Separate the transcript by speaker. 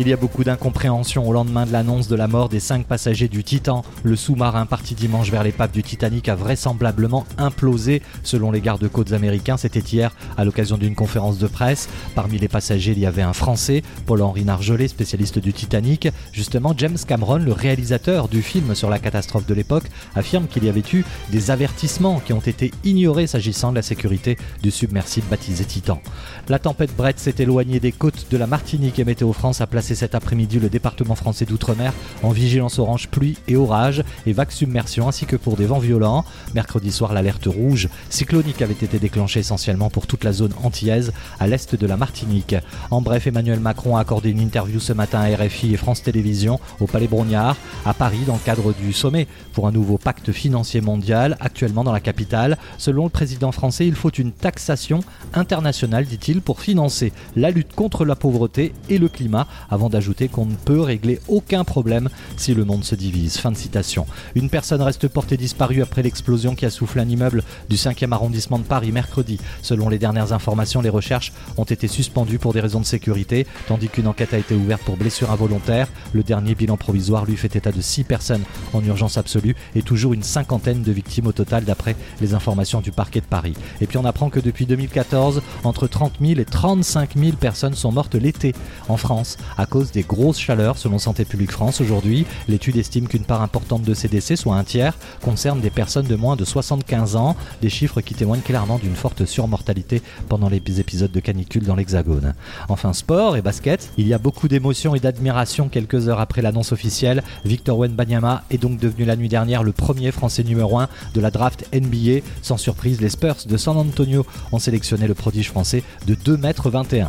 Speaker 1: Il y a beaucoup d'incompréhension au lendemain de l'annonce de la mort des cinq passagers du Titan. Le sous-marin parti dimanche vers l'épave du Titanic a vraisemblablement implosé. Selon les gardes-côtes américains, c'était hier à l'occasion d'une conférence de presse. Parmi les passagers, il y avait un Français, Paul-Henri Nargelet, spécialiste du Titanic. Justement, James Cameron, le réalisateur du film sur la catastrophe de l'époque, affirme qu'il y avait eu des avertissements qui ont été ignorés s'agissant de la sécurité du submersible baptisé Titan. La tempête Brett s'est éloignée des côtes de la Martinique et Météo France a placé cet après-midi le département français d'outre-mer en vigilance orange pluie et orage et vague submersion ainsi que pour des vents violents. Mercredi soir, l'alerte rouge cyclonique avait été déclenchée essentiellement pour toute la zone antillaise à l'est de la Martinique. En bref, Emmanuel Macron a accordé une interview ce matin à RFI et France Télévisions au Palais Brognard à Paris dans le cadre du sommet pour un nouveau pacte financier mondial actuellement dans la capitale. Selon le président français, il faut une taxation internationale, dit-il, pour financer la lutte contre la pauvreté et le climat avant d'ajouter qu'on ne peut régler aucun problème si le monde se divise. Fin de citation. Une personne reste portée disparue après l'explosion qui a soufflé un immeuble du 5e arrondissement de Paris mercredi. Selon les dernières informations, les recherches ont été suspendues pour des raisons de sécurité, tandis qu'une enquête a été ouverte pour blessure involontaire. Le dernier bilan provisoire lui fait état de 6 personnes en urgence absolue et toujours une cinquantaine de victimes au total d'après les informations du parquet de Paris. Et puis on apprend que depuis 2014, entre 30 000 et 35 000 personnes sont mortes l'été en France à cause des grosses chaleurs selon Santé publique France aujourd'hui. L'étude estime qu'une part importante de ces décès, soit un tiers, concerne des personnes de moins de 75 ans, des chiffres qui témoignent clairement d'une forte surmortalité pendant les épisodes de canicule dans l'Hexagone. Enfin, sport et basket, il y a beaucoup d'émotions et d'admiration quelques heures après l'annonce officielle. Victor Wenbanyama est donc devenu la nuit dernière le premier Français numéro 1 de la draft NBA. Sans surprise, les Spurs de San Antonio ont sélectionné le prodige français de 2,21 m.